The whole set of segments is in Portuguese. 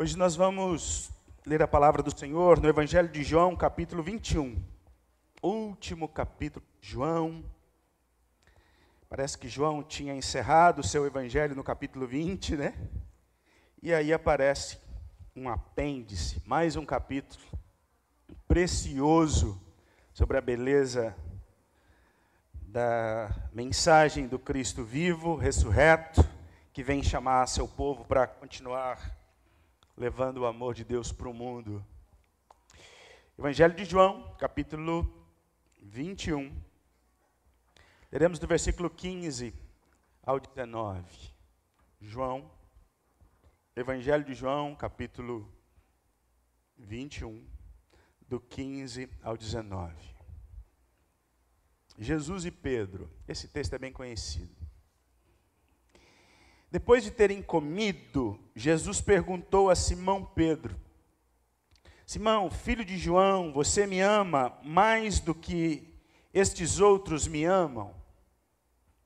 Hoje nós vamos ler a palavra do Senhor no Evangelho de João, capítulo 21. Último capítulo de João. Parece que João tinha encerrado o seu evangelho no capítulo 20, né? E aí aparece um apêndice, mais um capítulo precioso sobre a beleza da mensagem do Cristo vivo, ressurreto, que vem chamar seu povo para continuar levando o amor de Deus para o mundo. Evangelho de João, capítulo 21. Leremos do versículo 15 ao 19. João, Evangelho de João, capítulo 21, do 15 ao 19. Jesus e Pedro, esse texto é bem conhecido. Depois de terem comido, Jesus perguntou a Simão Pedro: Simão, filho de João, você me ama mais do que estes outros me amam?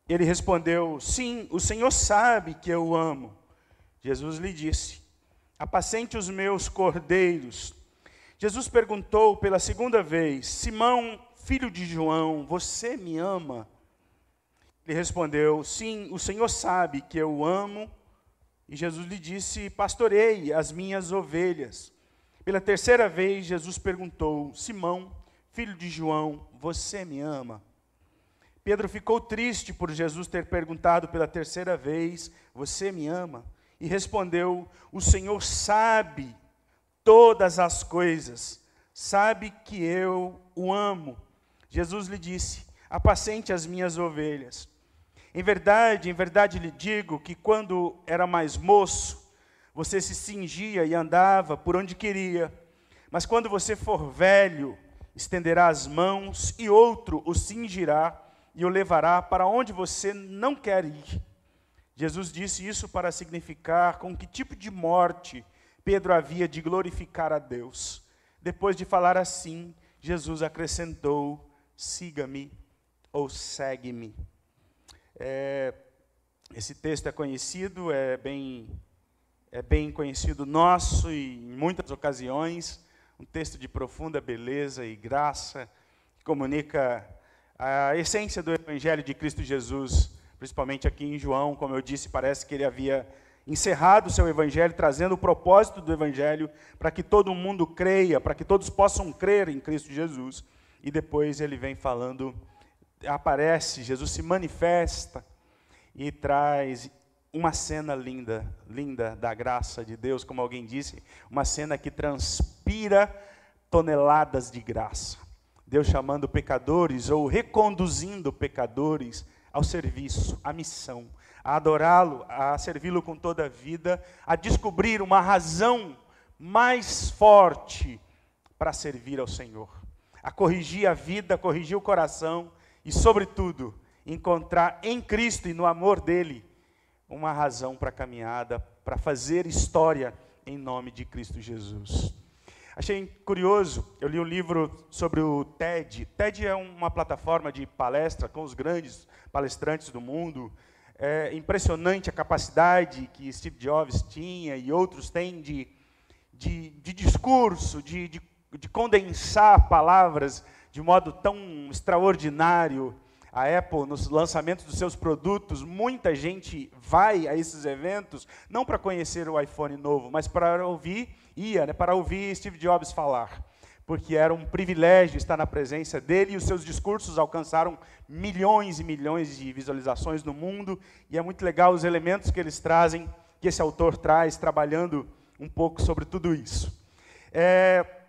Ele respondeu: Sim, o Senhor sabe que eu amo. Jesus lhe disse: Apacente os meus cordeiros. Jesus perguntou pela segunda vez: Simão, filho de João, você me ama? Ele respondeu: Sim, o Senhor sabe que eu amo. E Jesus lhe disse: Pastorei as minhas ovelhas. Pela terceira vez, Jesus perguntou: Simão, filho de João, você me ama? Pedro ficou triste por Jesus ter perguntado pela terceira vez: Você me ama? E respondeu: O Senhor sabe todas as coisas, sabe que eu o amo. Jesus lhe disse: Apacente as minhas ovelhas. Em verdade, em verdade lhe digo que quando era mais moço, você se cingia e andava por onde queria. Mas quando você for velho, estenderá as mãos e outro o cingirá e o levará para onde você não quer ir. Jesus disse isso para significar com que tipo de morte Pedro havia de glorificar a Deus. Depois de falar assim, Jesus acrescentou: siga-me ou segue-me. É, esse texto é conhecido, é bem, é bem conhecido nosso e em muitas ocasiões, um texto de profunda beleza e graça, que comunica a essência do Evangelho de Cristo Jesus, principalmente aqui em João, como eu disse, parece que ele havia encerrado o seu Evangelho, trazendo o propósito do Evangelho para que todo mundo creia, para que todos possam crer em Cristo Jesus. E depois ele vem falando aparece, Jesus se manifesta e traz uma cena linda, linda da graça de Deus, como alguém disse, uma cena que transpira toneladas de graça. Deus chamando pecadores ou reconduzindo pecadores ao serviço, à missão, a adorá-lo, a servi-lo com toda a vida, a descobrir uma razão mais forte para servir ao Senhor, a corrigir a vida, a corrigir o coração e, sobretudo, encontrar em Cristo e no amor dele uma razão para a caminhada, para fazer história em nome de Cristo Jesus. Achei curioso, eu li um livro sobre o TED. TED é uma plataforma de palestra com os grandes palestrantes do mundo. É impressionante a capacidade que Steve Jobs tinha e outros têm de, de, de discurso, de, de, de condensar palavras de modo tão extraordinário. A Apple, nos lançamentos dos seus produtos, muita gente vai a esses eventos, não para conhecer o iPhone novo, mas para ouvir, ia, né, para ouvir Steve Jobs falar. Porque era um privilégio estar na presença dele e os seus discursos alcançaram milhões e milhões de visualizações no mundo. E é muito legal os elementos que eles trazem, que esse autor traz, trabalhando um pouco sobre tudo isso. É,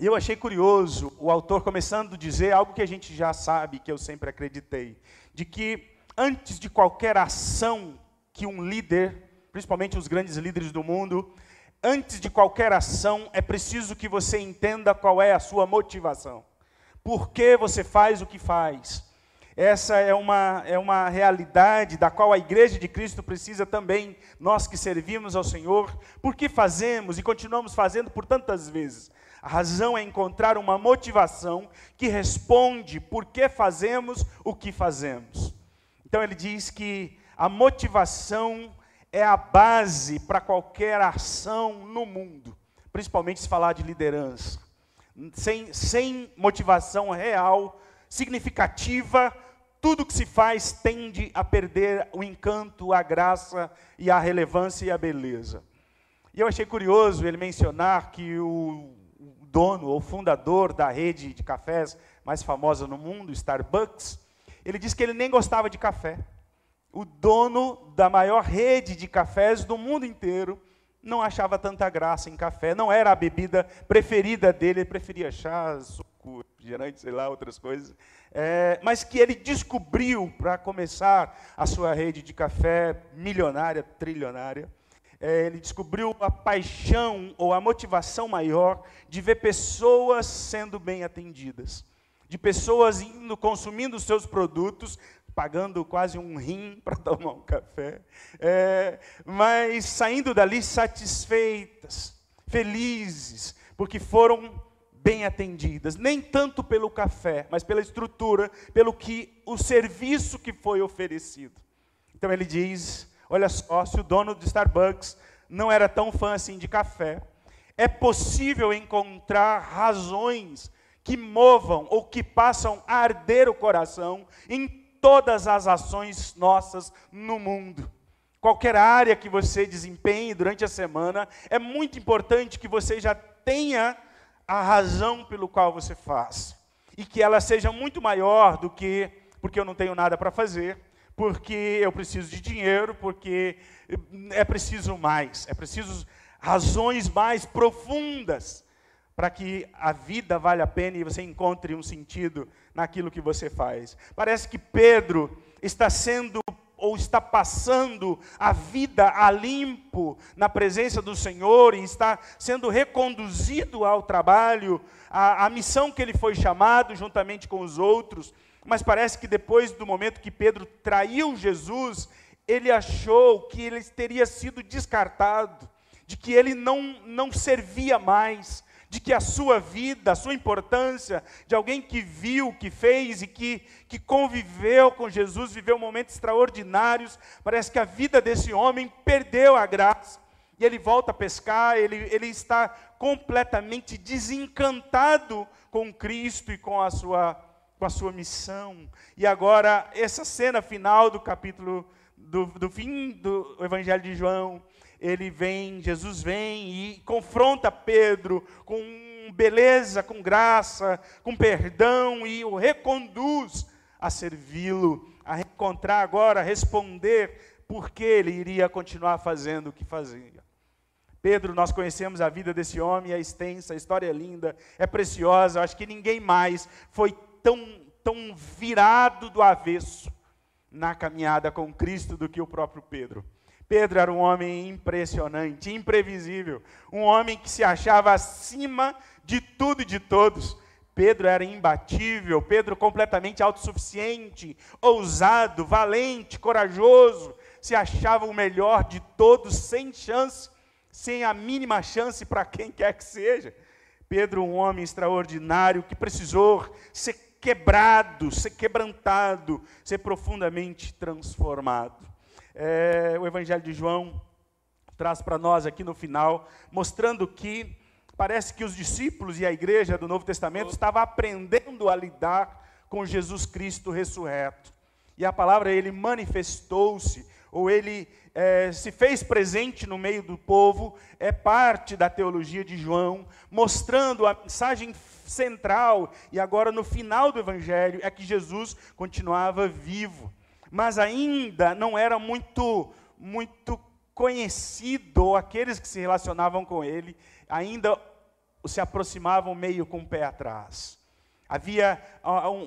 e eu achei curioso o autor começando a dizer algo que a gente já sabe, que eu sempre acreditei, de que antes de qualquer ação que um líder, principalmente os grandes líderes do mundo, antes de qualquer ação é preciso que você entenda qual é a sua motivação. Por que você faz o que faz? Essa é uma, é uma realidade da qual a igreja de Cristo precisa também, nós que servimos ao Senhor, por que fazemos e continuamos fazendo por tantas vezes? A razão é encontrar uma motivação que responde por que fazemos o que fazemos. Então ele diz que a motivação é a base para qualquer ação no mundo, principalmente se falar de liderança. Sem, sem motivação real, significativa, tudo que se faz tende a perder o encanto, a graça e a relevância e a beleza. E eu achei curioso ele mencionar que o dono ou fundador da rede de cafés mais famosa no mundo, Starbucks, ele disse que ele nem gostava de café. O dono da maior rede de cafés do mundo inteiro não achava tanta graça em café, não era a bebida preferida dele, ele preferia chá, suco, refrigerante, sei lá, outras coisas. É, mas que ele descobriu para começar a sua rede de café milionária, trilionária. É, ele descobriu a paixão ou a motivação maior de ver pessoas sendo bem atendidas de pessoas indo consumindo os seus produtos, pagando quase um rim para tomar um café, é, mas saindo dali satisfeitas, felizes, porque foram bem atendidas, nem tanto pelo café, mas pela estrutura, pelo que o serviço que foi oferecido. Então ele diz: olha só, se o dono do Starbucks não era tão fã assim de café, é possível encontrar razões que movam ou que passam a arder o coração em todas as ações nossas no mundo. Qualquer área que você desempenhe durante a semana, é muito importante que você já tenha a razão pelo qual você faz. E que ela seja muito maior do que porque eu não tenho nada para fazer, porque eu preciso de dinheiro, porque é preciso mais, é preciso razões mais profundas para que a vida vale a pena e você encontre um sentido naquilo que você faz. Parece que Pedro está sendo ou está passando a vida a limpo na presença do Senhor e está sendo reconduzido ao trabalho, à, à missão que ele foi chamado juntamente com os outros. Mas parece que depois do momento que Pedro traiu Jesus, ele achou que ele teria sido descartado, de que ele não, não servia mais, de que a sua vida, a sua importância, de alguém que viu, que fez e que, que conviveu com Jesus, viveu momentos extraordinários, parece que a vida desse homem perdeu a graça. E ele volta a pescar, ele, ele está completamente desencantado com Cristo e com a sua, com a sua missão. E agora, essa cena final do capítulo, do, do fim do Evangelho de João, ele vem, Jesus vem e confronta Pedro com beleza, com graça, com perdão e o reconduz a servi-lo, a encontrar agora, a responder por que ele iria continuar fazendo o que fazia. Pedro, nós conhecemos a vida desse homem, é extensa, a história é linda, é preciosa. Acho que ninguém mais foi tão, tão virado do avesso na caminhada com Cristo do que o próprio Pedro. Pedro era um homem impressionante, imprevisível, um homem que se achava acima de tudo e de todos. Pedro era imbatível, Pedro completamente autossuficiente, ousado, valente, corajoso, se achava o melhor de todos, sem chance, sem a mínima chance para quem quer que seja. Pedro, um homem extraordinário que precisou ser quebrado, ser quebrantado, ser profundamente transformado é, o Evangelho de João traz para nós aqui no final, mostrando que parece que os discípulos e a igreja do Novo Testamento estavam aprendendo a lidar com Jesus Cristo ressurreto. E a palavra, ele manifestou-se, ou ele é, se fez presente no meio do povo, é parte da teologia de João, mostrando a mensagem central, e agora no final do Evangelho, é que Jesus continuava vivo. Mas ainda não era muito, muito conhecido, aqueles que se relacionavam com ele, ainda se aproximavam meio com o pé atrás. Havia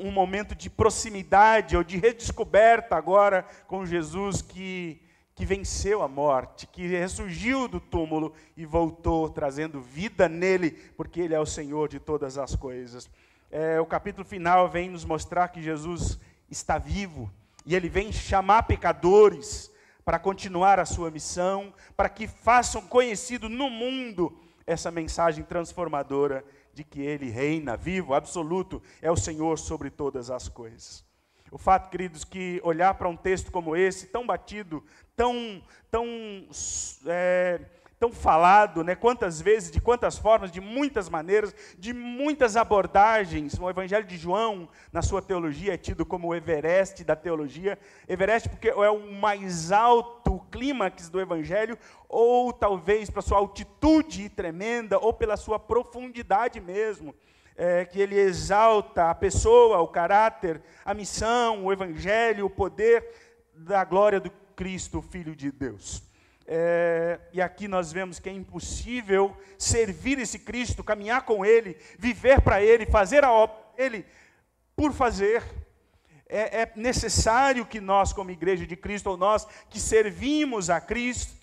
um momento de proximidade ou de redescoberta agora com Jesus que, que venceu a morte, que ressurgiu do túmulo e voltou trazendo vida nele, porque ele é o Senhor de todas as coisas. É, o capítulo final vem nos mostrar que Jesus está vivo, e ele vem chamar pecadores para continuar a sua missão, para que façam conhecido no mundo essa mensagem transformadora de que ele reina vivo, absoluto, é o Senhor sobre todas as coisas. O fato, queridos, que olhar para um texto como esse, tão batido, tão, tão, é, tão falado, né? quantas vezes, de quantas formas, de muitas maneiras, de muitas abordagens. O Evangelho de João, na sua teologia, é tido como o Everest da teologia. Everest porque é o mais alto clímax do Evangelho, ou talvez pela sua altitude tremenda, ou pela sua profundidade mesmo é, que ele exalta a pessoa, o caráter, a missão, o evangelho, o poder da glória do Cristo, Filho de Deus. É, e aqui nós vemos que é impossível servir esse Cristo, caminhar com Ele, viver para Ele, fazer a obra dele por fazer. É, é necessário que nós, como igreja de Cristo, ou nós que servimos a Cristo,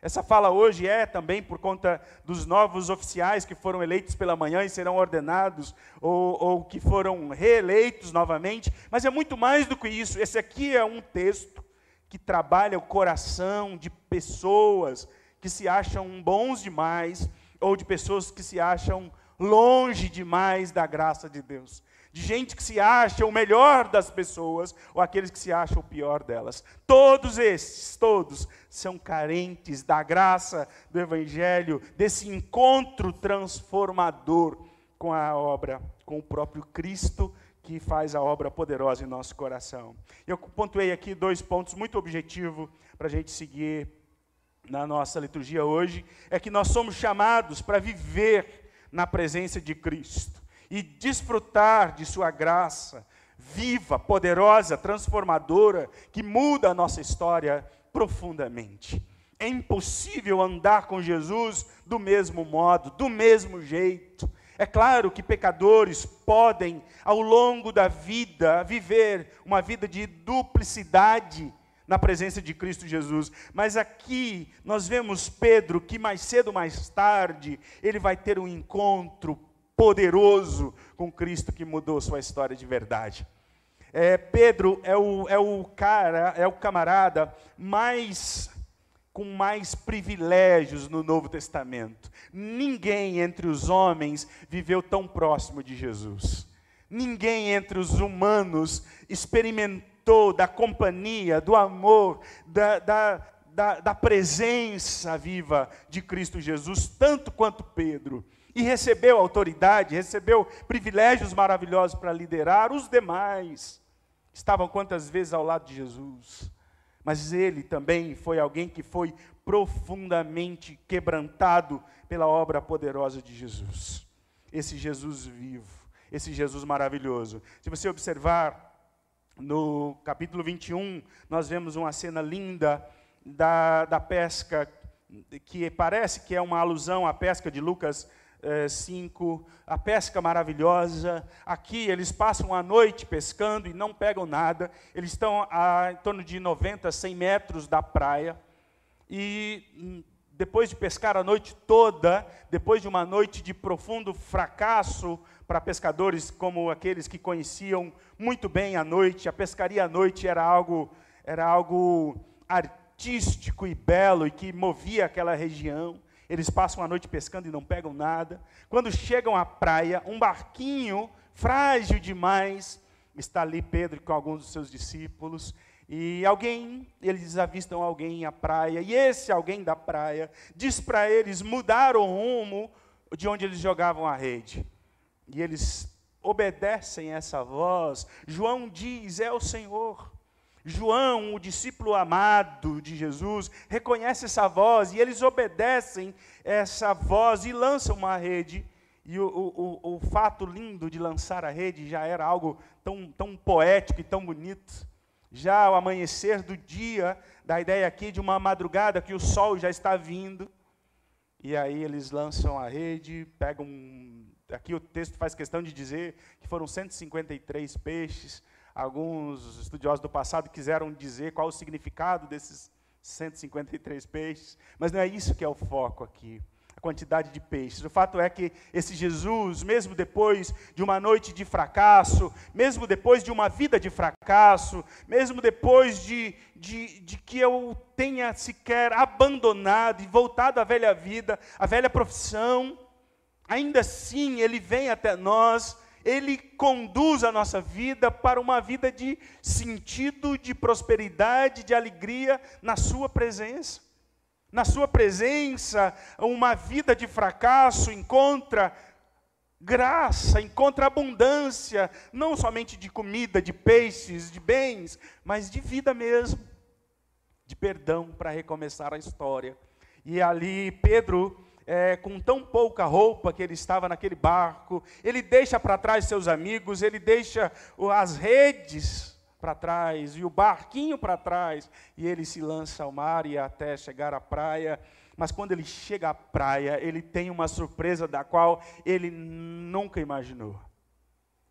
essa fala hoje é também por conta dos novos oficiais que foram eleitos pela manhã e serão ordenados, ou, ou, que foram reeleitos novamente, mas é muito mais do que isso. Esse aqui é um texto que trabalha o coração de pessoas que se acham bons demais, ou de pessoas que se acham longe demais da graça de Deus de gente que se acha o melhor das pessoas ou aqueles que se acham o pior delas. Todos esses, todos, são carentes da graça do Evangelho, desse encontro transformador com a obra, com o próprio Cristo que faz a obra poderosa em nosso coração. Eu pontuei aqui dois pontos muito objetivos para a gente seguir na nossa liturgia hoje: é que nós somos chamados para viver na presença de Cristo e desfrutar de Sua graça viva, poderosa, transformadora, que muda a nossa história profundamente. É impossível andar com Jesus do mesmo modo, do mesmo jeito. É claro que pecadores podem, ao longo da vida, viver uma vida de duplicidade na presença de Cristo Jesus. Mas aqui nós vemos Pedro que mais cedo ou mais tarde ele vai ter um encontro poderoso com Cristo que mudou sua história de verdade. É, Pedro é o, é o cara, é o camarada mais com mais privilégios no Novo Testamento. Ninguém entre os homens viveu tão próximo de Jesus. Ninguém entre os humanos experimentou da companhia, do amor, da, da, da, da presença viva de Cristo Jesus, tanto quanto Pedro e recebeu autoridade, recebeu privilégios maravilhosos para liderar, os demais estavam quantas vezes ao lado de Jesus. Mas ele também foi alguém que foi profundamente quebrantado pela obra poderosa de Jesus. Esse Jesus vivo, esse Jesus maravilhoso. Se você observar no capítulo 21, nós vemos uma cena linda da, da pesca, que parece que é uma alusão à pesca de Lucas 5, eh, a pesca maravilhosa. Aqui eles passam a noite pescando e não pegam nada. Eles estão a em torno de 90, 100 metros da praia. E hum, depois de pescar a noite toda, depois de uma noite de profundo fracasso para pescadores como aqueles que conheciam muito bem a noite, a pescaria à noite era algo, era algo artístico e belo e que movia aquela região. Eles passam a noite pescando e não pegam nada. Quando chegam à praia, um barquinho frágil demais, está ali Pedro com alguns dos seus discípulos, e alguém, eles avistam alguém à praia, e esse alguém da praia diz para eles mudar o rumo de onde eles jogavam a rede. E eles obedecem essa voz. João diz: É o Senhor. João, o discípulo amado de Jesus, reconhece essa voz e eles obedecem essa voz e lançam uma rede. E o, o, o fato lindo de lançar a rede já era algo tão, tão poético e tão bonito. Já o amanhecer do dia, da ideia aqui de uma madrugada que o sol já está vindo. E aí eles lançam a rede, pegam. Aqui o texto faz questão de dizer que foram 153 peixes Alguns estudiosos do passado quiseram dizer qual o significado desses 153 peixes, mas não é isso que é o foco aqui a quantidade de peixes. O fato é que esse Jesus, mesmo depois de uma noite de fracasso, mesmo depois de uma vida de fracasso, mesmo depois de, de, de que eu tenha sequer abandonado e voltado à velha vida, à velha profissão, ainda assim ele vem até nós ele conduz a nossa vida para uma vida de sentido, de prosperidade, de alegria na Sua presença. Na Sua presença, uma vida de fracasso encontra graça, encontra abundância, não somente de comida, de peixes, de bens, mas de vida mesmo, de perdão para recomeçar a história. E ali Pedro, é, com tão pouca roupa que ele estava naquele barco, ele deixa para trás seus amigos, ele deixa as redes para trás e o barquinho para trás, e ele se lança ao mar e até chegar à praia mas quando ele chega à praia, ele tem uma surpresa da qual ele nunca imaginou.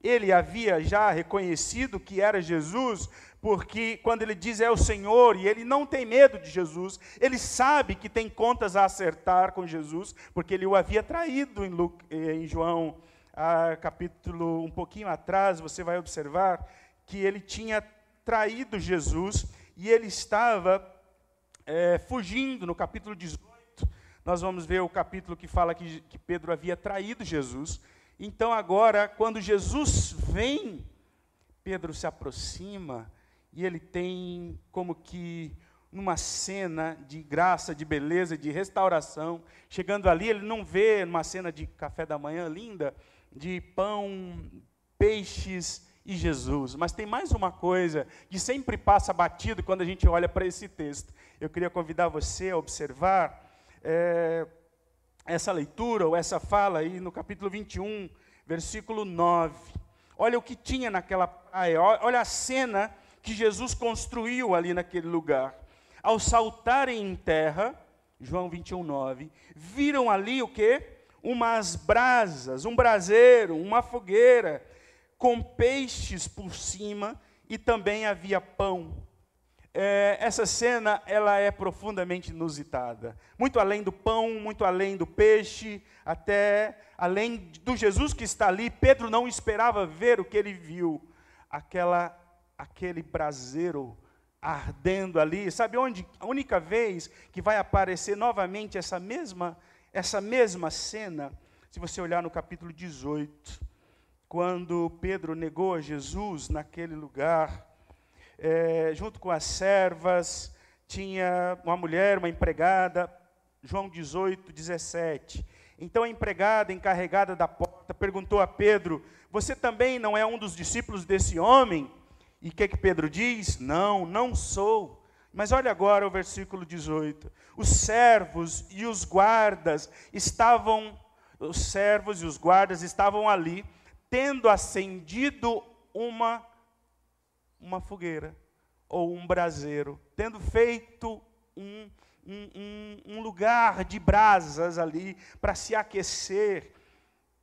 Ele havia já reconhecido que era Jesus, porque quando ele diz é o Senhor, e ele não tem medo de Jesus, ele sabe que tem contas a acertar com Jesus, porque ele o havia traído em, eh, em João, ah, capítulo um pouquinho atrás, você vai observar que ele tinha traído Jesus e ele estava é, fugindo, no capítulo 18, nós vamos ver o capítulo que fala que, que Pedro havia traído Jesus. Então, agora, quando Jesus vem, Pedro se aproxima e ele tem como que numa cena de graça, de beleza, de restauração. Chegando ali, ele não vê numa cena de café da manhã linda, de pão, peixes e Jesus. Mas tem mais uma coisa que sempre passa batido quando a gente olha para esse texto. Eu queria convidar você a observar é, essa leitura ou essa fala aí no capítulo 21, versículo 9. Olha o que tinha naquela praia, olha a cena que Jesus construiu ali naquele lugar. Ao saltarem em terra, João 21, 9, viram ali o que? Umas brasas, um braseiro, uma fogueira, com peixes por cima, e também havia pão é, essa cena ela é profundamente inusitada. Muito além do pão, muito além do peixe, até além do Jesus que está ali, Pedro não esperava ver o que ele viu. Aquela, aquele braseiro ardendo ali. Sabe onde? A única vez que vai aparecer novamente essa mesma, essa mesma cena, se você olhar no capítulo 18, quando Pedro negou a Jesus naquele lugar é, junto com as servas, tinha uma mulher, uma empregada, João 18, 17. Então a empregada encarregada da porta perguntou a Pedro: Você também não é um dos discípulos desse homem? E o que, que Pedro diz? Não, não sou. Mas olha agora o versículo 18. Os servos e os guardas estavam, os servos e os guardas estavam ali, tendo acendido uma uma fogueira ou um braseiro, tendo feito um, um, um, lugar de brasas ali para se aquecer.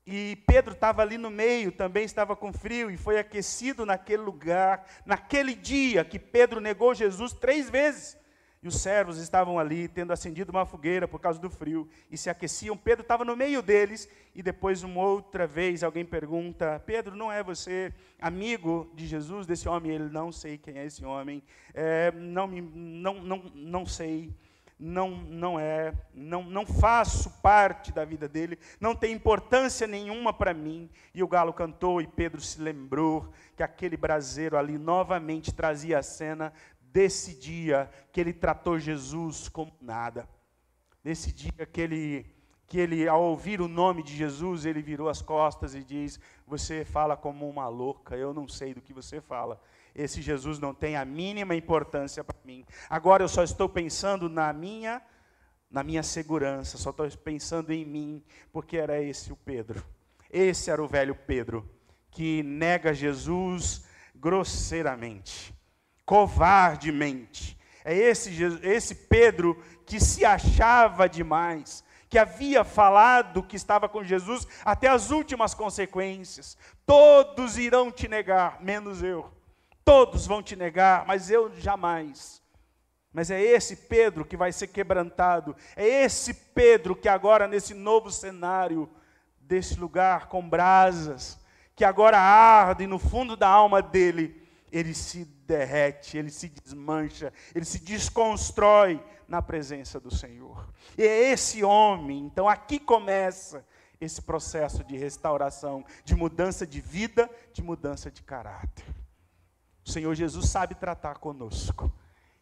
E Pedro estava ali no meio, também estava com frio, e foi aquecido naquele lugar, naquele dia que Pedro negou Jesus três vezes. E os servos estavam ali, tendo acendido uma fogueira por causa do frio, e se aqueciam. Pedro estava no meio deles, e depois, uma outra vez, alguém pergunta: Pedro, não é você amigo de Jesus, desse homem? Ele, não sei quem é esse homem, é, não, me, não, não, não sei, não, não é, não, não faço parte da vida dele, não tem importância nenhuma para mim. E o galo cantou, e Pedro se lembrou que aquele braseiro ali novamente trazia a cena desse dia que ele tratou Jesus como nada. Nesse dia que ele, que ele, ao ouvir o nome de Jesus, ele virou as costas e diz: Você fala como uma louca, eu não sei do que você fala. Esse Jesus não tem a mínima importância para mim. Agora eu só estou pensando na minha, na minha segurança, só estou pensando em mim, porque era esse o Pedro. Esse era o velho Pedro, que nega Jesus grosseiramente covardemente. É esse, esse Pedro que se achava demais, que havia falado que estava com Jesus até as últimas consequências. Todos irão te negar, menos eu. Todos vão te negar, mas eu jamais. Mas é esse Pedro que vai ser quebrantado. É esse Pedro que agora, nesse novo cenário, desse lugar com brasas, que agora arde no fundo da alma dele, ele se derrete, ele se desmancha, ele se desconstrói na presença do Senhor. E é esse homem, então aqui começa esse processo de restauração, de mudança de vida, de mudança de caráter. O Senhor Jesus sabe tratar conosco.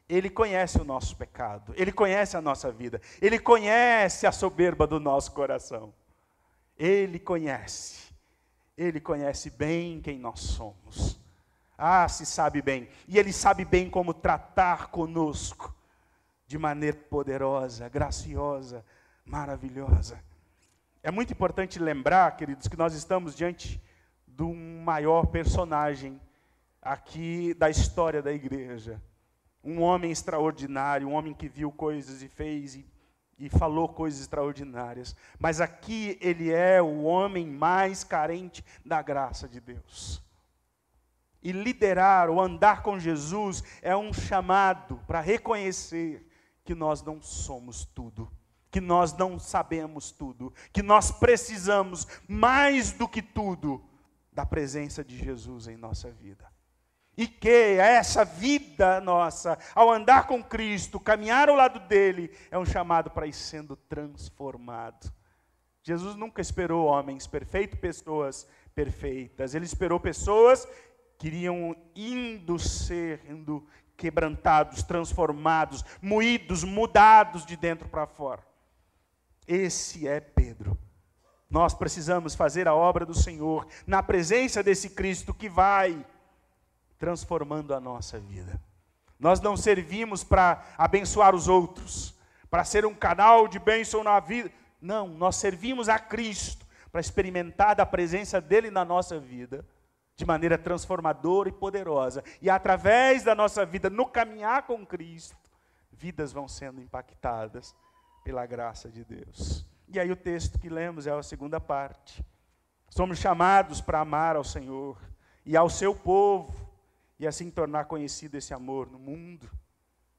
Ele conhece o nosso pecado, ele conhece a nossa vida, ele conhece a soberba do nosso coração. Ele conhece, ele conhece bem quem nós somos. Ah, se sabe bem, e ele sabe bem como tratar conosco de maneira poderosa, graciosa, maravilhosa. É muito importante lembrar, queridos, que nós estamos diante do maior personagem aqui da história da igreja. Um homem extraordinário, um homem que viu coisas e fez e, e falou coisas extraordinárias. Mas aqui ele é o homem mais carente da graça de Deus. E liderar ou andar com Jesus é um chamado para reconhecer que nós não somos tudo, que nós não sabemos tudo, que nós precisamos mais do que tudo da presença de Jesus em nossa vida. E que essa vida nossa, ao andar com Cristo, caminhar ao lado dele, é um chamado para ir sendo transformado. Jesus nunca esperou homens perfeitos, pessoas perfeitas. Ele esperou pessoas que iriam indo sendo quebrantados, transformados, moídos, mudados de dentro para fora. Esse é Pedro. Nós precisamos fazer a obra do Senhor na presença desse Cristo que vai transformando a nossa vida. Nós não servimos para abençoar os outros, para ser um canal de bênção na vida. Não, nós servimos a Cristo para experimentar da presença dele na nossa vida de maneira transformadora e poderosa. E através da nossa vida, no caminhar com Cristo, vidas vão sendo impactadas pela graça de Deus. E aí o texto que lemos é a segunda parte. Somos chamados para amar ao Senhor e ao seu povo e assim tornar conhecido esse amor no mundo.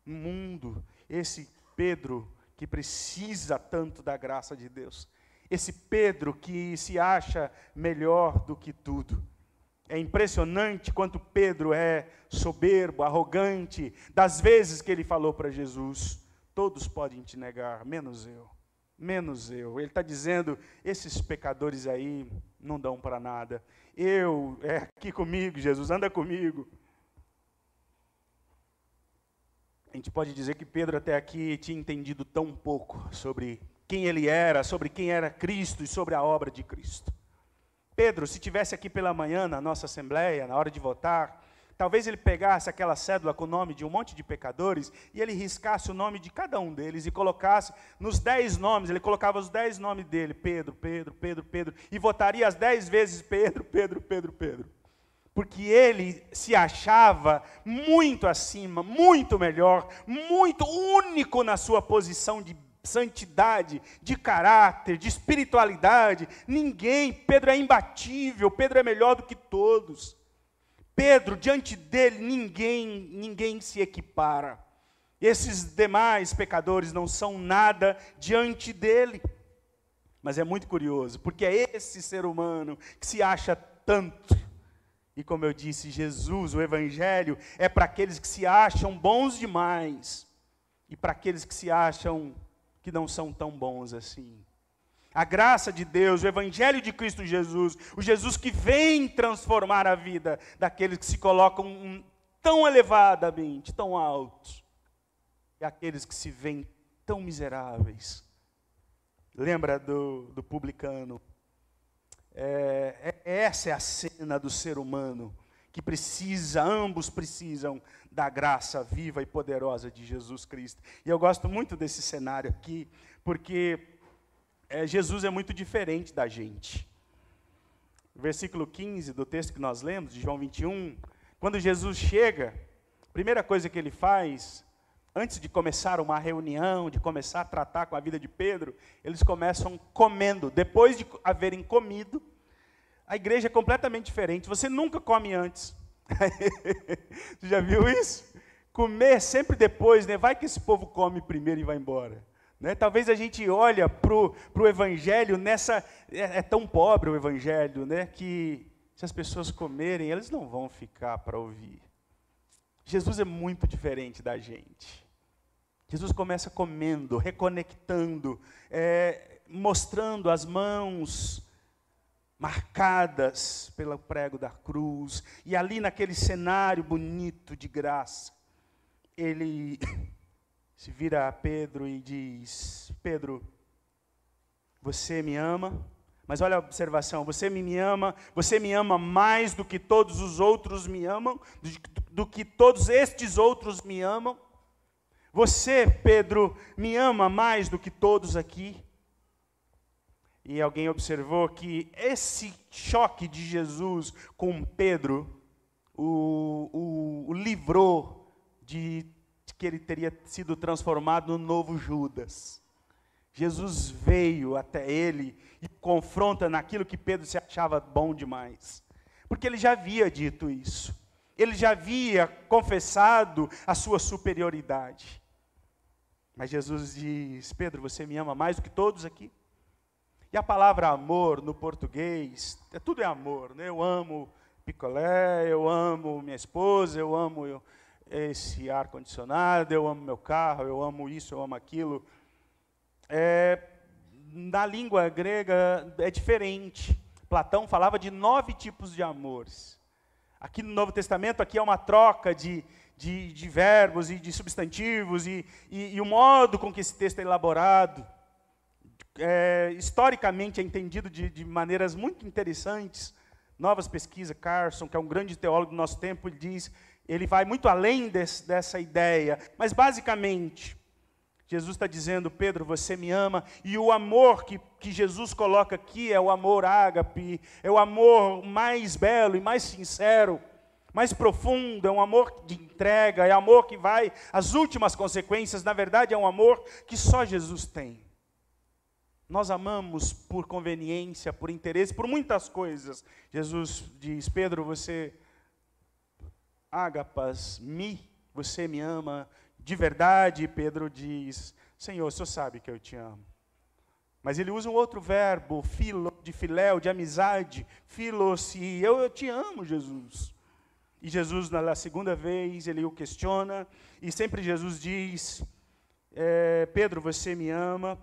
No mundo, esse Pedro que precisa tanto da graça de Deus. Esse Pedro que se acha melhor do que tudo. É impressionante quanto Pedro é soberbo, arrogante, das vezes que ele falou para Jesus: Todos podem te negar, menos eu. Menos eu. Ele está dizendo: esses pecadores aí não dão para nada. Eu, é aqui comigo, Jesus, anda comigo. A gente pode dizer que Pedro até aqui tinha entendido tão pouco sobre quem ele era, sobre quem era Cristo e sobre a obra de Cristo. Pedro, se tivesse aqui pela manhã na nossa assembleia, na hora de votar, talvez ele pegasse aquela cédula com o nome de um monte de pecadores e ele riscasse o nome de cada um deles e colocasse nos dez nomes, ele colocava os dez nomes dele, Pedro, Pedro, Pedro, Pedro, e votaria as dez vezes Pedro, Pedro, Pedro, Pedro. Porque ele se achava muito acima, muito melhor, muito único na sua posição de santidade, de caráter, de espiritualidade. Ninguém, Pedro é imbatível, Pedro é melhor do que todos. Pedro, diante dele, ninguém, ninguém se equipara. Esses demais pecadores não são nada diante dele. Mas é muito curioso, porque é esse ser humano que se acha tanto e como eu disse, Jesus, o Evangelho, é para aqueles que se acham bons demais e para aqueles que se acham que não são tão bons assim. A graça de Deus, o Evangelho de Cristo Jesus, o Jesus que vem transformar a vida daqueles que se colocam tão elevadamente, tão altos, e aqueles que se veem tão miseráveis. Lembra do, do publicano é, é, essa é a cena do ser humano que precisa, ambos precisam da graça viva e poderosa de Jesus Cristo. E eu gosto muito desse cenário aqui, porque é, Jesus é muito diferente da gente. Versículo 15 do texto que nós lemos, de João 21, quando Jesus chega, a primeira coisa que ele faz, antes de começar uma reunião, de começar a tratar com a vida de Pedro, eles começam comendo. Depois de haverem comido, a igreja é completamente diferente. Você nunca come antes. Você já viu isso? Comer sempre depois, né? Vai que esse povo come primeiro e vai embora. Né? Talvez a gente olha para o Evangelho nessa. É, é, tão pobre o Evangelho, né? Que se as pessoas comerem, eles não vão ficar para ouvir. Jesus é muito diferente da gente. Jesus começa comendo, reconectando, é, mostrando as mãos marcadas pelo prego da cruz, e ali naquele cenário bonito de graça, ele se vira a Pedro e diz: Pedro, você me ama? Mas olha a observação: você me ama, você me ama mais do que todos os outros me amam, do, que todos estes outros me amam. Você, Pedro, me ama mais do que todos aqui. E alguém observou que esse choque de Jesus com Pedro o, o, o livrou de, de que ele teria sido transformado no novo Judas. Jesus veio até ele e confronta naquilo que Pedro se achava bom demais. Porque ele já havia dito isso. Ele já havia confessado a sua superioridade. Mas Jesus diz: Pedro, você me ama mais do que todos aqui? E a palavra amor no português, é, tudo é amor, né? Eu amo picolé, eu amo minha esposa, eu amo esse ar-condicionado, eu amo meu carro, eu amo isso, eu amo aquilo. É, na língua grega é diferente. Platão falava de nove tipos de amores. Aqui no Novo Testamento, aqui é uma troca de, de, de verbos e de substantivos e, e, e o modo com que esse texto é elaborado é, historicamente é entendido de, de, maneiras muito interessantes. Novas pesquisas, Carson, que é um grande teólogo do nosso tempo, ele diz, ele vai muito além desse, dessa ideia. Mas, basicamente, Jesus está dizendo, Pedro, você me ama, e o amor que, que Jesus coloca aqui é o amor ágape, é o amor mais belo e mais sincero, mais profundo, é um amor de entrega, é amor que vai às últimas consequências, na verdade é um amor que só Jesus tem. Nós amamos por conveniência, por interesse, por muitas coisas. Jesus diz: Pedro, você, agapas, me, você me ama de verdade. Pedro diz: Senhor, o senhor sabe que eu te amo. Mas ele usa um outro verbo, filo, de filéu, de amizade, filos, eu, eu te amo, Jesus. E Jesus, na segunda vez, ele o questiona, e sempre Jesus diz: é, Pedro, você me ama.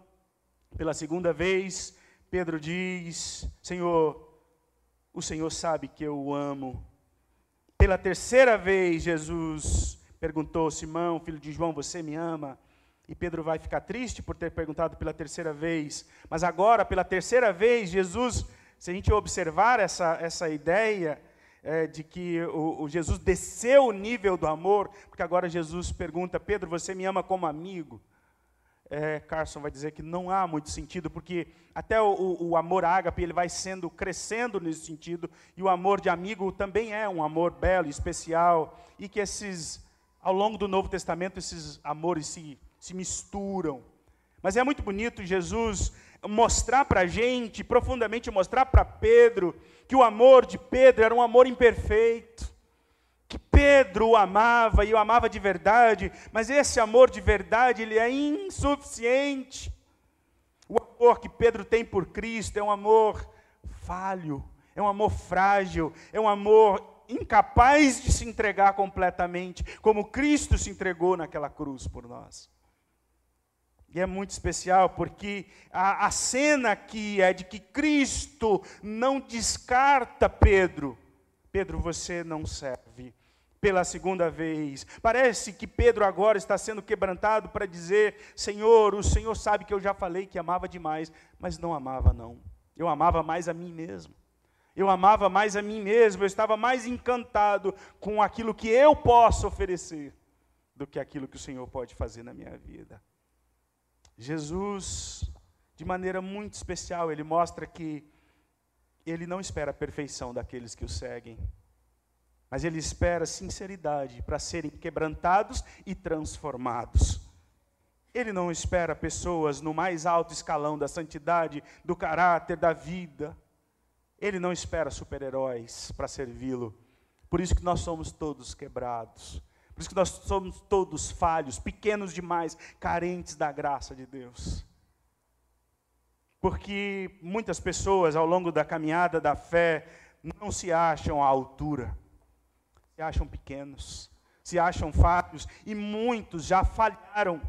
Pela segunda vez, Pedro diz: Senhor, o Senhor sabe que eu o amo. Pela terceira vez, Jesus perguntou: Simão, filho de João, você me ama? E Pedro vai ficar triste por ter perguntado pela terceira vez. Mas agora, pela terceira vez, Jesus, se a gente observar essa, essa ideia é, de que o, o Jesus desceu o nível do amor, porque agora Jesus pergunta: Pedro, você me ama como amigo? É, Carson vai dizer que não há muito sentido, porque até o, o, amor ágape ele vai sendo crescendo nesse sentido, e o amor de amigo também é um amor belo, especial, e que esses, ao longo do Novo Testamento, esses amores se, se misturam. Mas é muito bonito Jesus mostrar para a gente, profundamente mostrar para Pedro, que o amor de Pedro era um amor imperfeito que Pedro o amava e o amava de verdade, mas esse amor de verdade ele é insuficiente. O amor que Pedro tem por Cristo é um amor falho, é um amor frágil, é um amor incapaz de se entregar completamente, como Cristo se entregou naquela cruz por nós. E é muito especial porque a, a cena aqui é de que Cristo não descarta Pedro. Pedro, você não serve pela segunda vez. Parece que Pedro agora está sendo quebrantado para dizer: Senhor, o Senhor sabe que eu já falei que amava demais, mas não amava, não. Eu amava mais a mim mesmo. Eu amava mais a mim mesmo, eu estava mais encantado com aquilo que eu posso oferecer do que aquilo que o Senhor pode fazer na minha vida. Jesus, de maneira muito especial, ele mostra que ele não espera a perfeição daqueles que o seguem mas ele espera sinceridade para serem quebrantados e transformados. Ele não espera pessoas no mais alto escalão da santidade, do caráter, da vida. Ele não espera super-heróis para servi-lo. Por isso que nós somos todos quebrados. Por isso que nós somos todos falhos, pequenos demais, carentes da graça de Deus. Porque muitas pessoas ao longo da caminhada da fé não se acham à altura se acham pequenos, se acham falhos, e muitos já falharam,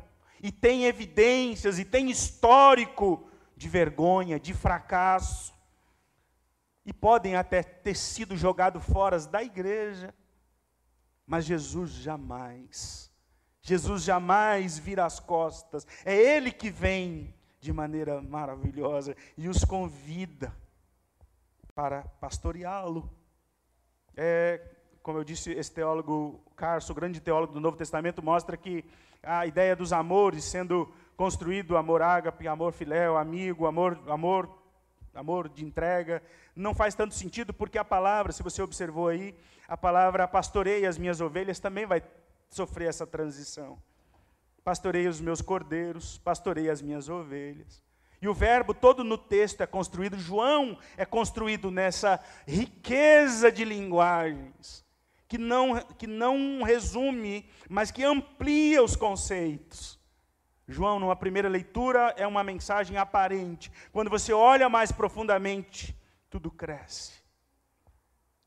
e têm evidências, e têm histórico de vergonha, de fracasso, e podem até ter sido jogados fora da igreja, mas Jesus jamais, Jesus jamais vira as costas, é Ele que vem de maneira maravilhosa e os convida para pastoreá-lo. É, como eu disse, esse teólogo Carso, grande teólogo do Novo Testamento, mostra que a ideia dos amores sendo construído, amor ágape, amor filéu, amigo, amor, amor, amor de entrega, não faz tanto sentido porque a palavra, se você observou aí, a palavra pastorei as minhas ovelhas também vai sofrer essa transição. Pastorei os meus cordeiros, pastorei as minhas ovelhas. E o verbo todo no texto é construído, João é construído nessa riqueza de linguagens, que não, que não resume, mas que amplia os conceitos. João, numa primeira leitura, é uma mensagem aparente. Quando você olha mais profundamente, tudo cresce.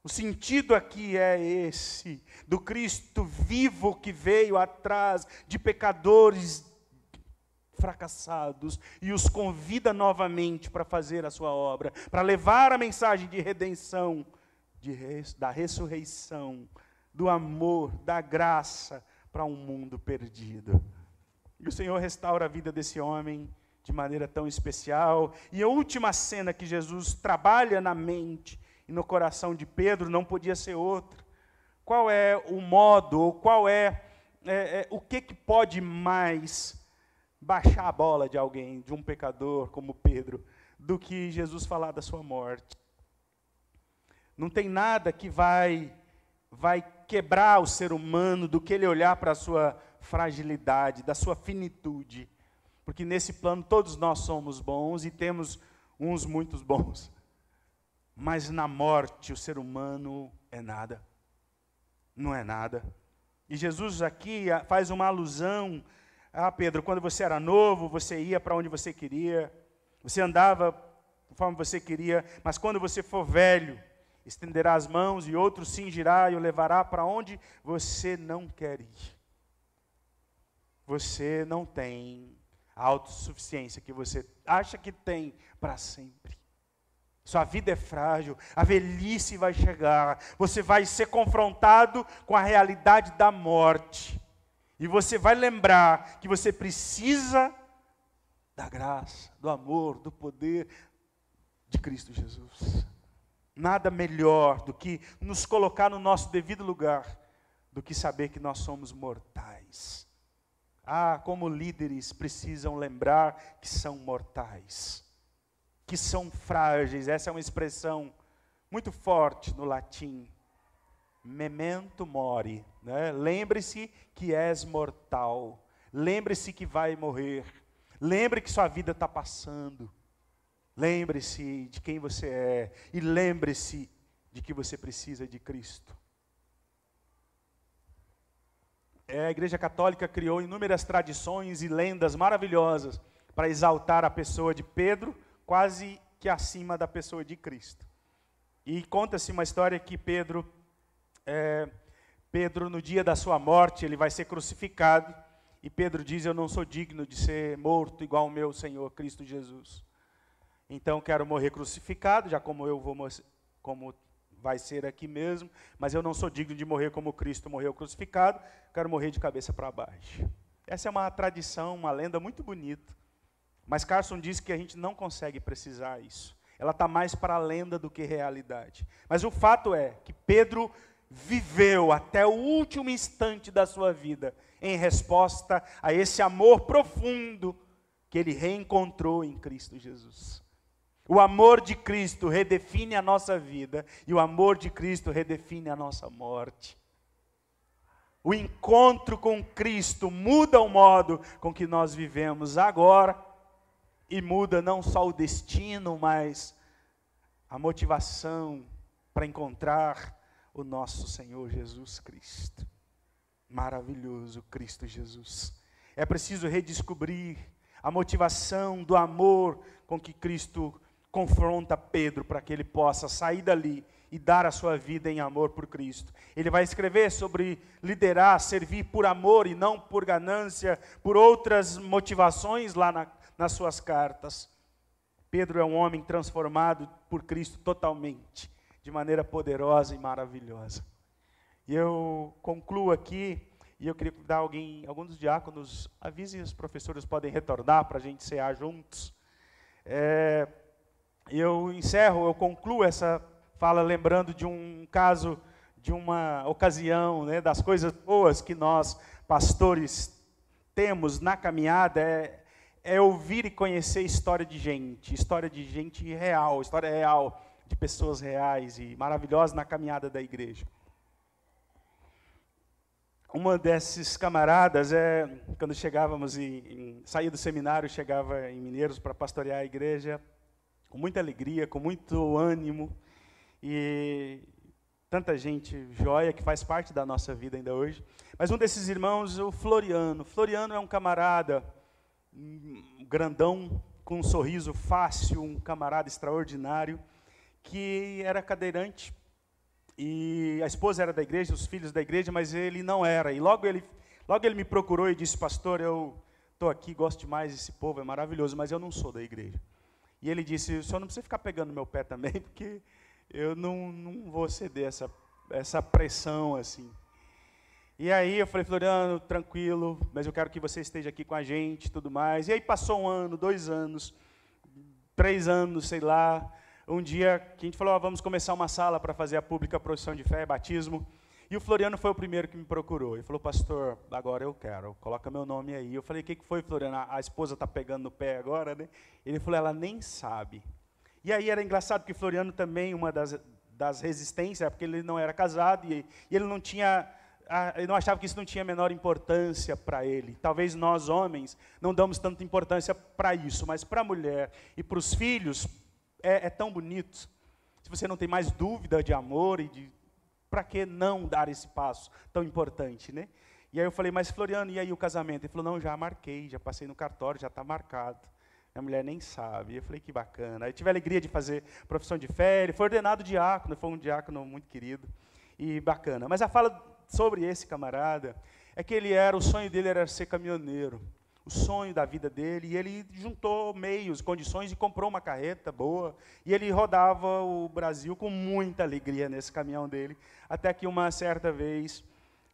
O sentido aqui é esse, do Cristo vivo que veio atrás de pecadores fracassados e os convida novamente para fazer a sua obra, para levar a mensagem de redenção, de da ressurreição, do amor, da graça para um mundo perdido. E o Senhor restaura a vida desse homem de maneira tão especial. E a última cena que Jesus trabalha na mente e no coração de Pedro não podia ser outra. Qual é o modo, ou qual é, é, é o que, que pode mais baixar a bola de alguém, de um pecador como Pedro, do que Jesus falar da sua morte. Não tem nada que vai vai quebrar o ser humano do que ele olhar para a sua fragilidade, da sua finitude. Porque nesse plano todos nós somos bons e temos uns muitos bons. Mas na morte o ser humano é nada. Não é nada. E Jesus aqui faz uma alusão ah, Pedro, quando você era novo, você ia para onde você queria, você andava conforme você queria, mas quando você for velho, estenderá as mãos e outro cingirá e o levará para onde você não quer ir. Você não tem a autossuficiência que você acha que tem para sempre. Sua vida é frágil, a velhice vai chegar, você vai ser confrontado com a realidade da morte. E você vai lembrar que você precisa da graça, do amor, do poder de Cristo Jesus. Nada melhor do que nos colocar no nosso devido lugar, do que saber que nós somos mortais. Ah, como líderes precisam lembrar que são mortais, que são frágeis. Essa é uma expressão muito forte no latim memento mori. Né? Lembre-se que és mortal. Lembre-se que vai morrer. Lembre que sua vida está passando. Lembre-se de quem você é. E lembre-se de que você precisa de Cristo. É, a Igreja Católica criou inúmeras tradições e lendas maravilhosas para exaltar a pessoa de Pedro, quase que acima da pessoa de Cristo. E conta-se uma história que Pedro é, Pedro, no dia da sua morte, ele vai ser crucificado. E Pedro diz: Eu não sou digno de ser morto igual o meu Senhor Cristo Jesus. Então quero morrer crucificado, já como eu vou como vai ser aqui mesmo, mas eu não sou digno de morrer como Cristo morreu crucificado, quero morrer de cabeça para baixo. Essa é uma tradição, uma lenda muito bonita. Mas Carson diz que a gente não consegue precisar isso. Ela está mais para a lenda do que realidade. Mas o fato é que Pedro viveu até o último instante da sua vida em resposta a esse amor profundo que ele reencontrou em Cristo Jesus. O amor de Cristo redefine a nossa vida e o amor de Cristo redefine a nossa morte. O encontro com Cristo muda o modo com que nós vivemos agora e muda não só o destino, mas a motivação para encontrar o nosso Senhor Jesus Cristo. Maravilhoso Cristo Jesus. É preciso redescobrir a motivação do amor com que Cristo confronta Pedro para que ele possa sair dali e dar a sua vida em amor por Cristo. Ele vai escrever sobre liderar, servir por amor e não por ganância, por outras motivações lá na, nas suas cartas. Pedro é um homem transformado por Cristo totalmente, de maneira poderosa e maravilhosa. E eu concluo aqui, e eu queria dar alguém, alguns dos diáconos, avisem os professores podem retornar para a gente cear juntos. É, eu encerro, eu concluo essa fala lembrando de um caso, de uma ocasião, né, das coisas boas que nós, pastores, temos na caminhada, é, é ouvir e conhecer história de gente, história de gente real, história real, de pessoas reais e maravilhosas na caminhada da igreja. Uma desses camaradas é quando chegávamos em saía do seminário, chegava em Mineiros para pastorear a igreja, com muita alegria, com muito ânimo e tanta gente joia que faz parte da nossa vida ainda hoje. Mas um desses irmãos, o Floriano. Floriano é um camarada um grandão com um sorriso fácil, um camarada extraordinário que era cadeirante e a esposa era da igreja, os filhos da igreja, mas ele não era. E logo ele, logo ele me procurou e disse: Pastor, eu estou aqui, gosto demais desse povo, é maravilhoso, mas eu não sou da igreja. E ele disse: O senhor não precisa ficar pegando meu pé também, porque eu não, não vou ceder essa, essa pressão assim. E aí eu falei, Floriano, tranquilo, mas eu quero que você esteja aqui com a gente tudo mais. E aí passou um ano, dois anos, três anos, sei lá um dia que a gente falou, oh, vamos começar uma sala para fazer a pública profissão de fé e batismo. E o Floriano foi o primeiro que me procurou. Ele falou, pastor, agora eu quero, coloca meu nome aí. Eu falei, o que, que foi, Floriano? A, esposa está pegando no pé agora, né? Ele falou, ela nem sabe. E aí era engraçado que Floriano também, uma das, das resistências, porque ele não era casado e, e ele não tinha ele não achava que isso não tinha a menor importância para ele. Talvez nós, homens, não damos tanta importância para isso, mas para a mulher e para os filhos, é, é tão bonito. Se você não tem mais dúvida de amor e de para que não dar esse passo tão importante, né? E aí eu falei, mas Floriano, e aí o casamento? Ele falou, não, já marquei, já passei no cartório, já está marcado. A mulher nem sabe. Eu falei, que bacana. Aí tive a alegria de fazer profissão de fé, ele foi ordenado diácono, foi um diácono muito querido e bacana. Mas a fala sobre esse camarada é que ele era, o sonho dele era ser caminhoneiro o sonho da vida dele, e ele juntou meios, condições e comprou uma carreta boa, e ele rodava o Brasil com muita alegria nesse caminhão dele, até que uma certa vez,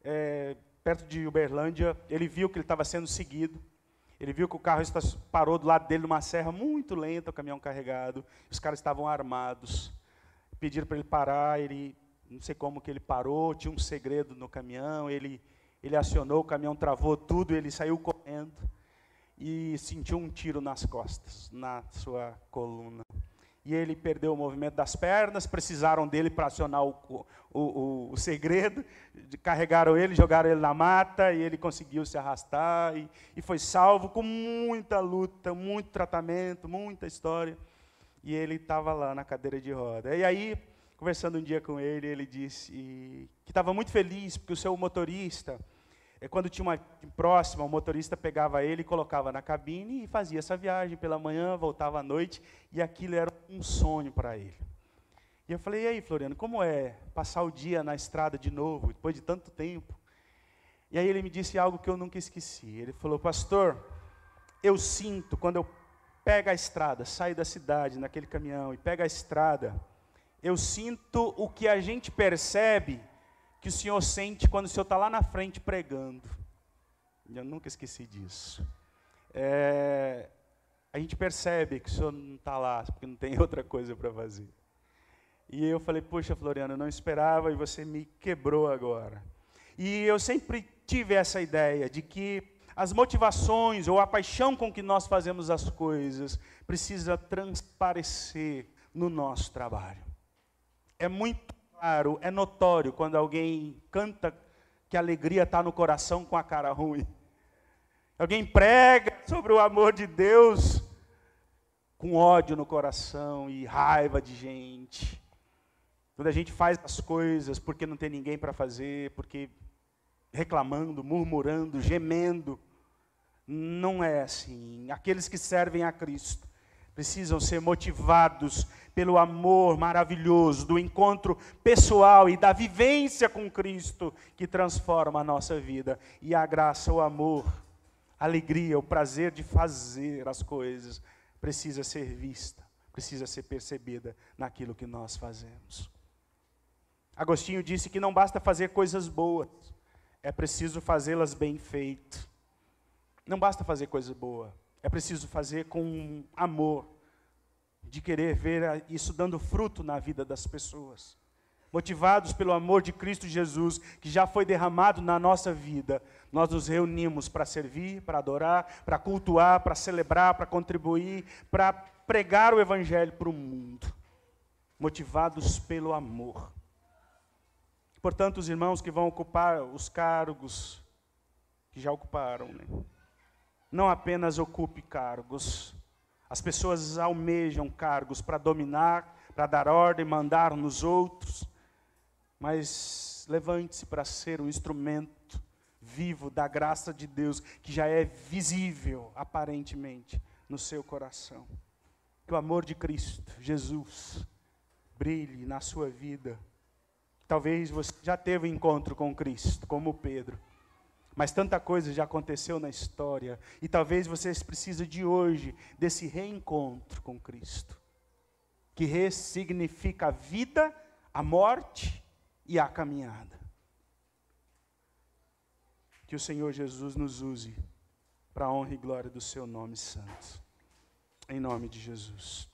é, perto de Uberlândia, ele viu que ele estava sendo seguido, ele viu que o carro parou do lado dele numa serra muito lenta, o caminhão carregado, os caras estavam armados, pediram para ele parar, ele, não sei como que ele parou, tinha um segredo no caminhão, ele, ele acionou, o caminhão travou tudo, ele saiu correndo, e sentiu um tiro nas costas, na sua coluna. E ele perdeu o movimento das pernas, precisaram dele para acionar o, o, o, o, segredo, carregaram ele, jogaram ele na mata, e ele conseguiu se arrastar, e, e foi salvo com muita luta, muito tratamento, muita história. E ele estava lá na cadeira de roda. E aí, conversando um dia com ele, ele disse que estava muito feliz, porque o seu motorista, é quando tinha uma próxima, o motorista pegava ele, colocava na cabine e fazia essa viagem pela manhã, voltava à noite, e aquilo era um sonho para ele. E eu falei, e aí, Floriano, como é passar o dia na estrada de novo, depois de tanto tempo? E aí ele me disse algo que eu nunca esqueci. Ele falou, pastor, eu sinto quando eu pego a estrada, saio da cidade naquele caminhão e pego a estrada, eu sinto o que a gente percebe que o Senhor sente quando o Senhor está lá na frente pregando. Eu nunca esqueci disso. É, a gente percebe que o Senhor não está lá, porque não tem outra coisa para fazer. E eu falei, poxa, Floriano, eu não esperava e você me quebrou agora. E eu sempre tive essa ideia de que as motivações ou a paixão com que nós fazemos as coisas precisa transparecer no nosso trabalho. É muito claro, é notório quando alguém canta que a alegria está no coração com a cara ruim. Alguém prega sobre o amor de Deus com ódio no coração e raiva de gente. Quando a gente faz as coisas porque não tem ninguém para fazer, porque reclamando, murmurando, gemendo, não é assim. Aqueles que servem a Cristo precisam ser motivados pelo amor maravilhoso do encontro pessoal e da vivência com Cristo que transforma a nossa vida. E a graça, o amor, a alegria, o prazer de fazer as coisas precisa ser vista precisa ser percebida naquilo que nós fazemos. Agostinho disse que não basta fazer coisas boas, é preciso fazê-las bem feito. Não basta fazer coisa boa, é preciso fazer com amor, de querer ver isso dando fruto na vida das pessoas. Motivados pelo amor de Cristo Jesus, que já foi derramado na nossa vida, nós nos reunimos para servir, para adorar, para cultuar, para celebrar, para contribuir, para pregar o Evangelho para o mundo. Motivados pelo amor. Portanto, os irmãos que vão ocupar os cargos que já ocuparam, né? Não apenas ocupe cargos. As pessoas almejam cargos para dominar, para dar ordem, mandar nos outros, mas levante-se para ser um instrumento vivo da graça de Deus, que já é visível, aparentemente, no seu coração. Que o amor de Cristo, Jesus, brilhe na sua vida Talvez você já teve um encontro com Cristo, como Pedro. Mas tanta coisa já aconteceu na história. E talvez você precise de hoje desse reencontro com Cristo. Que ressignifica a vida, a morte e a caminhada. Que o Senhor Jesus nos use para a honra e glória do seu nome santo. Em nome de Jesus.